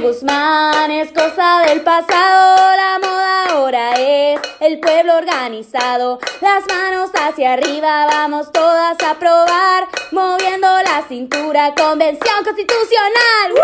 Guzmán es cosa del pasado, la moda ahora es el pueblo organizado. Las manos hacia arriba, vamos todas a probar, moviendo la cintura, convención constitucional.